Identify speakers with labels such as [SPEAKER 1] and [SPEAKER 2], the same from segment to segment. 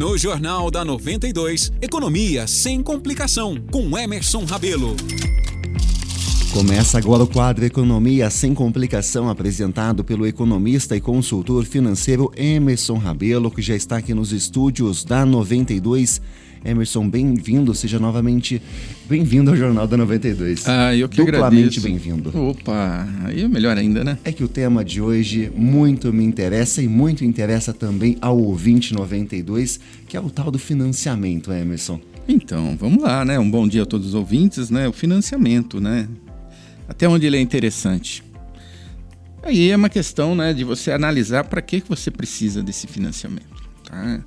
[SPEAKER 1] No Jornal da 92, Economia sem complicação, com Emerson Rabelo.
[SPEAKER 2] Começa agora o quadro Economia sem complicação, apresentado pelo economista e consultor financeiro Emerson Rabelo, que já está aqui nos estúdios da 92. Emerson, bem-vindo, seja novamente bem-vindo ao Jornal da 92.
[SPEAKER 3] Ah, eu que
[SPEAKER 2] Duplamente bem-vindo.
[SPEAKER 3] Opa, aí é melhor ainda, né?
[SPEAKER 2] É que o tema de hoje muito me interessa e muito interessa também ao ouvinte 92, que é o tal do financiamento, Emerson.
[SPEAKER 3] Então, vamos lá, né? Um bom dia a todos os ouvintes, né? O financiamento, né? Até onde ele é interessante. Aí é uma questão, né, de você analisar para que, que você precisa desse financiamento, tá?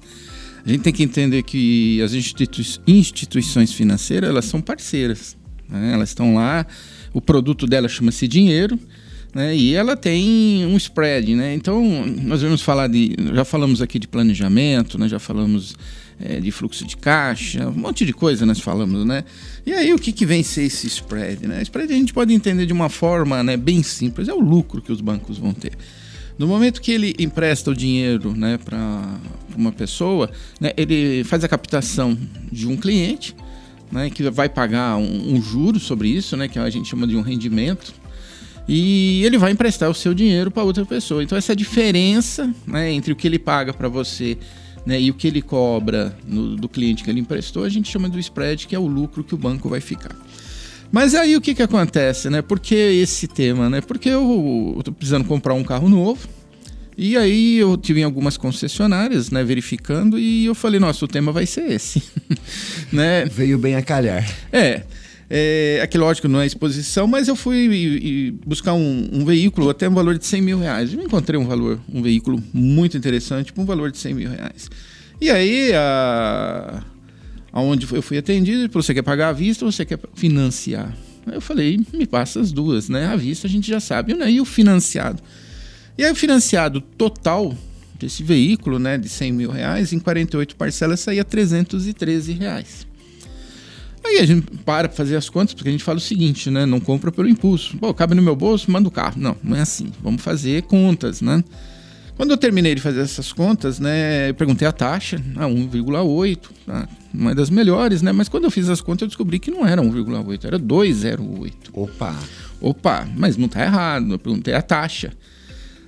[SPEAKER 3] A gente tem que entender que as institui instituições financeiras elas são parceiras. Né? Elas estão lá, o produto dela chama-se dinheiro, né? e ela tem um spread. Né? Então, nós vamos falar de. Já falamos aqui de planejamento, né? já falamos é, de fluxo de caixa, um monte de coisa nós falamos, né? E aí, o que, que vem ser esse spread? Né? Spread a gente pode entender de uma forma né, bem simples: é o lucro que os bancos vão ter. No momento que ele empresta o dinheiro né, para uma pessoa, né, ele faz a captação de um cliente, né, que vai pagar um, um juro sobre isso, né, que a gente chama de um rendimento, e ele vai emprestar o seu dinheiro para outra pessoa. Então, essa diferença né, entre o que ele paga para você né, e o que ele cobra no, do cliente que ele emprestou, a gente chama do spread, que é o lucro que o banco vai ficar. Mas aí o que, que acontece, né? Por que esse tema, né? Porque eu, estou precisando comprar um carro novo. E aí eu tive em algumas concessionárias, né, verificando, e eu falei, nossa, o tema vai ser esse. né?
[SPEAKER 2] Veio bem a calhar.
[SPEAKER 3] É. É, aqui, lógico, não é exposição, mas eu fui e, e buscar um, um, veículo até um valor de 100 mil reais. Eu encontrei um valor, um veículo muito interessante, com um valor de 100 mil reais. E aí, a, aonde eu fui atendido, você quer pagar à vista ou você quer financiar? Aí eu falei, me passa as duas, né? À vista a gente já sabe, né? E o financiado? E aí o financiado total desse veículo, né, de 100 mil reais, em 48 parcelas saía 313 reais. Aí a gente para para fazer as contas, porque a gente fala o seguinte, né? Não compra pelo impulso. Pô, cabe no meu bolso, manda o carro. Não, não é assim. Vamos fazer contas, né? Quando eu terminei de fazer essas contas, né, eu perguntei a taxa, a 1,8, tá? não é das melhores, né? Mas quando eu fiz as contas, eu descobri que não era 1,8, era 2,08.
[SPEAKER 2] Opa!
[SPEAKER 3] Opa, mas não está errado, eu perguntei a taxa.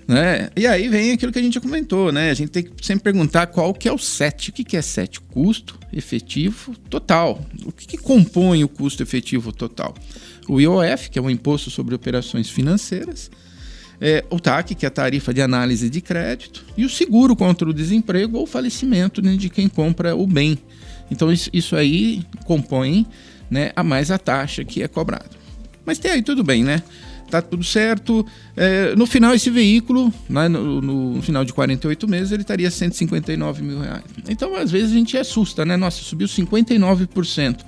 [SPEAKER 3] Né? E aí vem aquilo que a gente já comentou, né? A gente tem que sempre perguntar qual que é o SET. O que, que é SET? Custo efetivo total. O que, que compõe o custo efetivo total? O IOF, que é o Imposto sobre Operações Financeiras, é, o TAC, que é a tarifa de análise de crédito, e o seguro contra o desemprego ou falecimento né, de quem compra o bem. Então isso, isso aí compõe né, a mais a taxa que é cobrada. Mas tem aí tudo bem, né? Tá tudo certo. É, no final, esse veículo, né, no, no, final de 48 meses, ele estaria 159 mil reais. Então, às vezes, a gente assusta, né? Nossa, subiu 59%.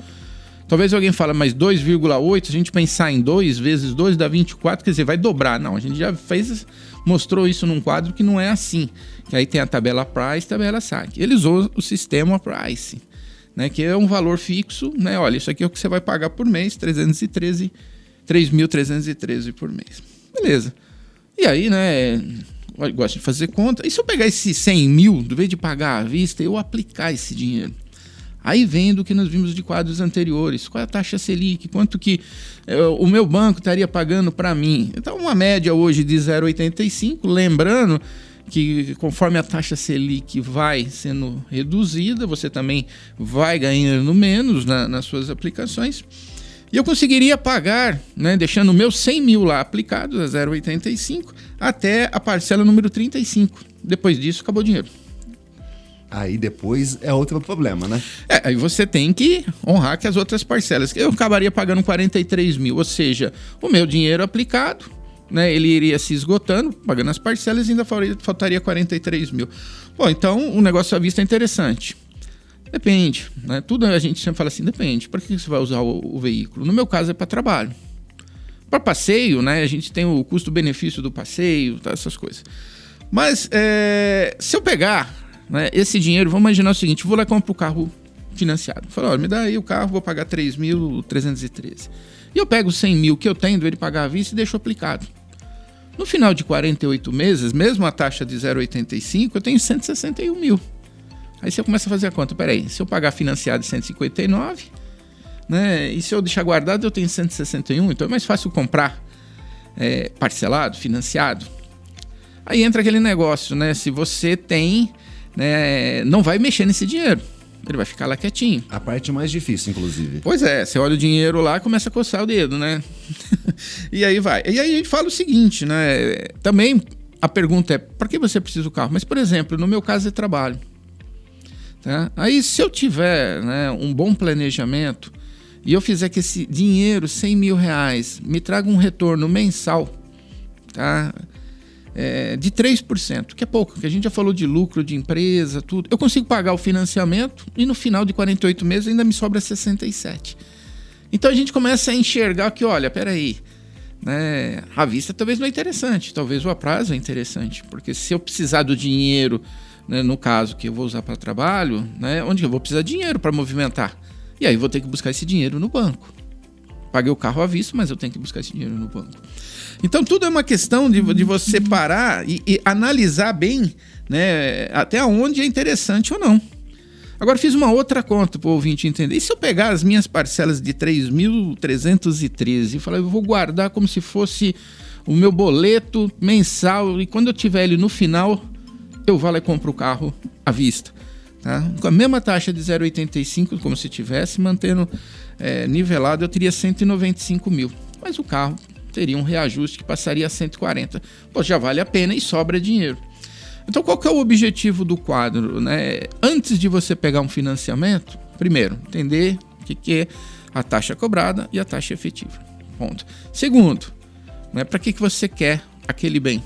[SPEAKER 3] Talvez alguém fale, mas 2,8, a gente pensar em 2 vezes 2 dá 24, quer dizer, vai dobrar. Não, a gente já fez, mostrou isso num quadro que não é assim. Que aí tem a tabela price e tabela SAC. Ele usou o sistema price, né, que é um valor fixo, né? Olha, isso aqui é o que você vai pagar por mês, 313, 3.313 por mês. Beleza. E aí, né, gosto de fazer conta. E se eu pegar esse 100 mil, do vez de pagar à vista, eu aplicar esse dinheiro? Aí vem do que nós vimos de quadros anteriores. Qual é a taxa Selic? Quanto que é, o meu banco estaria pagando para mim? Então, uma média hoje de 0,85, lembrando que conforme a taxa Selic vai sendo reduzida, você também vai ganhando menos na, nas suas aplicações. E eu conseguiria pagar, né, deixando o meu 100 mil lá aplicados a 0,85 até a parcela número 35. Depois disso, acabou o dinheiro.
[SPEAKER 2] Aí depois é outro problema, né?
[SPEAKER 3] É, aí você tem que honrar que as outras parcelas. Eu acabaria pagando 43 mil, ou seja, o meu dinheiro aplicado, né? Ele iria se esgotando, pagando as parcelas e ainda faltaria 43 mil. Bom, então o negócio à vista é interessante. Depende, né? Tudo a gente sempre fala assim, depende. Para que você vai usar o, o veículo? No meu caso é para trabalho. Para passeio, né? A gente tem o custo-benefício do passeio, tá, essas coisas. Mas é, se eu pegar né, esse dinheiro, vamos imaginar o seguinte: vou lá e compro o carro financiado. Falo, olha, me dá aí o carro, vou pagar 3.313. E eu pego 100 mil que eu tenho ele pagar à vista e deixo aplicado. No final de 48 meses, mesmo a taxa de 0,85, eu tenho 161 mil. Aí você começa a fazer a conta. Peraí, se eu pagar financiado 159, né? E se eu deixar guardado, eu tenho 161, então é mais fácil comprar é, parcelado, financiado. Aí entra aquele negócio, né? Se você tem, né, não vai mexer nesse dinheiro. Ele vai ficar lá quietinho.
[SPEAKER 2] A parte mais difícil, inclusive.
[SPEAKER 3] Pois é, você olha o dinheiro lá e começa a coçar o dedo, né? e aí vai. E aí a gente fala o seguinte, né? Também a pergunta é: para que você precisa do carro? Mas, por exemplo, no meu caso é trabalho. Tá? Aí, se eu tiver né, um bom planejamento e eu fizer que esse dinheiro, 100 mil reais, me traga um retorno mensal tá? É, de 3%, que é pouco, que a gente já falou de lucro de empresa, tudo. Eu consigo pagar o financiamento e no final de 48 meses ainda me sobra 67. Então a gente começa a enxergar que, olha, peraí, né, a vista talvez não é interessante, talvez o aprazo é interessante, porque se eu precisar do dinheiro né, no caso que eu vou usar para trabalho, né, onde eu vou precisar de dinheiro para movimentar. E aí vou ter que buscar esse dinheiro no banco. Paguei o carro à vista, mas eu tenho que buscar esse dinheiro no banco. Então tudo é uma questão de, de você parar e, e analisar bem né, até onde é interessante ou não. Agora fiz uma outra conta para o ouvinte entender. E se eu pegar as minhas parcelas de 3.313 e falar, eu vou guardar como se fosse o meu boleto mensal e quando eu tiver ele no final, eu vou lá e compro o carro à vista. Tá? Com a mesma taxa de 0,85, como se tivesse, mantendo é, nivelado, eu teria 195 mil. Mas o carro teria um reajuste que passaria a 140. Pô, já vale a pena e sobra dinheiro. Então, qual que é o objetivo do quadro? Né? Antes de você pegar um financiamento, primeiro, entender o que, que é a taxa cobrada e a taxa efetiva. Ponto. Segundo, né, para que, que você quer aquele bem?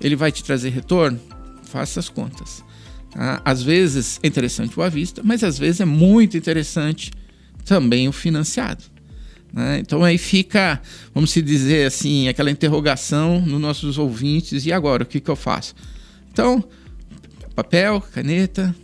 [SPEAKER 3] Ele vai te trazer retorno? faça as contas. Tá? Às vezes é interessante o à vista, mas às vezes é muito interessante também o financiado. Né? Então aí fica, vamos se dizer assim, aquela interrogação nos nossos ouvintes, e agora, o que, que eu faço? Então, papel, caneta,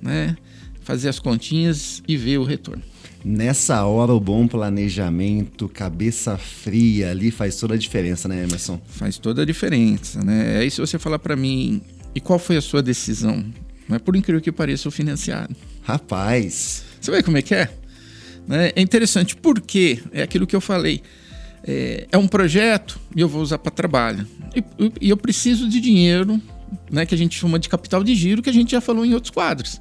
[SPEAKER 3] né? fazer as continhas e ver o retorno.
[SPEAKER 2] Nessa hora, o bom planejamento, cabeça fria ali faz toda a diferença, né, Emerson?
[SPEAKER 3] Faz toda a diferença, né? Aí se você falar para mim, e qual foi a sua decisão? Mas por incrível que pareça, o financiado.
[SPEAKER 2] Rapaz.
[SPEAKER 3] Você vê como é que é? Né? É interessante porque é aquilo que eu falei. É, é um projeto e eu vou usar para trabalho. E, eu preciso de dinheiro, né, que a gente chama de capital de giro, que a gente já falou em outros quadros.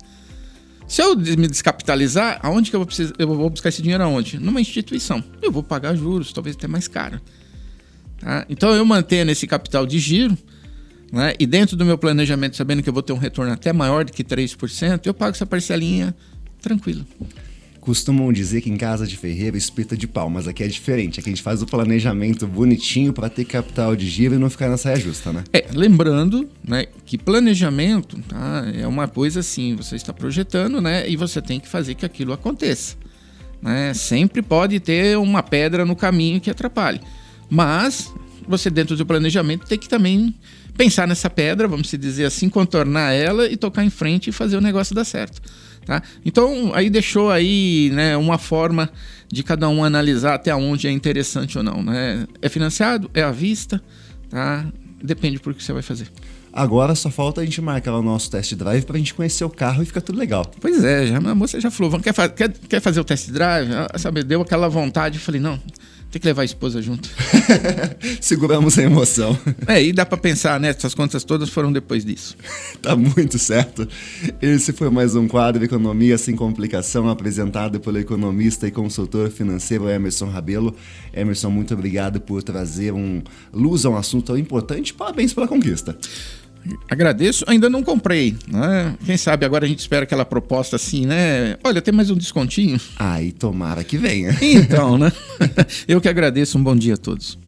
[SPEAKER 3] Se eu me descapitalizar, aonde que eu vou, precisar, eu vou buscar esse dinheiro aonde? Numa instituição. Eu vou pagar juros, talvez até mais caro. Tá? Então eu mantenho esse capital de giro, né? E dentro do meu planejamento, sabendo que eu vou ter um retorno até maior do que 3%, eu pago essa parcelinha tranquilo.
[SPEAKER 2] Costumam dizer que em casa de ferreiro espeta de pau, mas aqui é diferente. Aqui a gente faz o planejamento bonitinho para ter capital de giro e não ficar na saia justa, né?
[SPEAKER 3] É, lembrando, né, que planejamento, tá, é uma coisa assim, você está projetando, né, e você tem que fazer que aquilo aconteça, né? Sempre pode ter uma pedra no caminho que atrapalhe. Mas você dentro do planejamento tem que também pensar nessa pedra, vamos dizer assim, contornar ela e tocar em frente e fazer o negócio dar certo. Tá? Então, aí deixou aí né, uma forma de cada um analisar até onde é interessante ou não. Né? É financiado? É à vista? Tá? Depende por que você vai fazer.
[SPEAKER 2] Agora só falta a gente marcar o nosso test drive para a gente conhecer o carro e ficar tudo legal.
[SPEAKER 3] Pois é, já, a moça já falou, quer, quer, quer fazer o test drive? Sabe, deu aquela vontade, eu falei, não, tem que levar a esposa junto.
[SPEAKER 2] Seguramos a emoção.
[SPEAKER 3] É, e dá para pensar, né? Essas contas todas foram depois disso.
[SPEAKER 2] tá muito certo. Esse foi mais um quadro Economia Sem Complicação, apresentado pelo economista e consultor financeiro Emerson Rabelo. Emerson, muito obrigado por trazer um luz a um assunto tão importante. Parabéns pela conquista.
[SPEAKER 3] Agradeço, ainda não comprei, né? Quem sabe agora a gente espera aquela proposta assim, né? Olha, tem mais um descontinho.
[SPEAKER 2] Aí tomara que venha.
[SPEAKER 3] Então, né? Eu que agradeço, um bom dia a todos.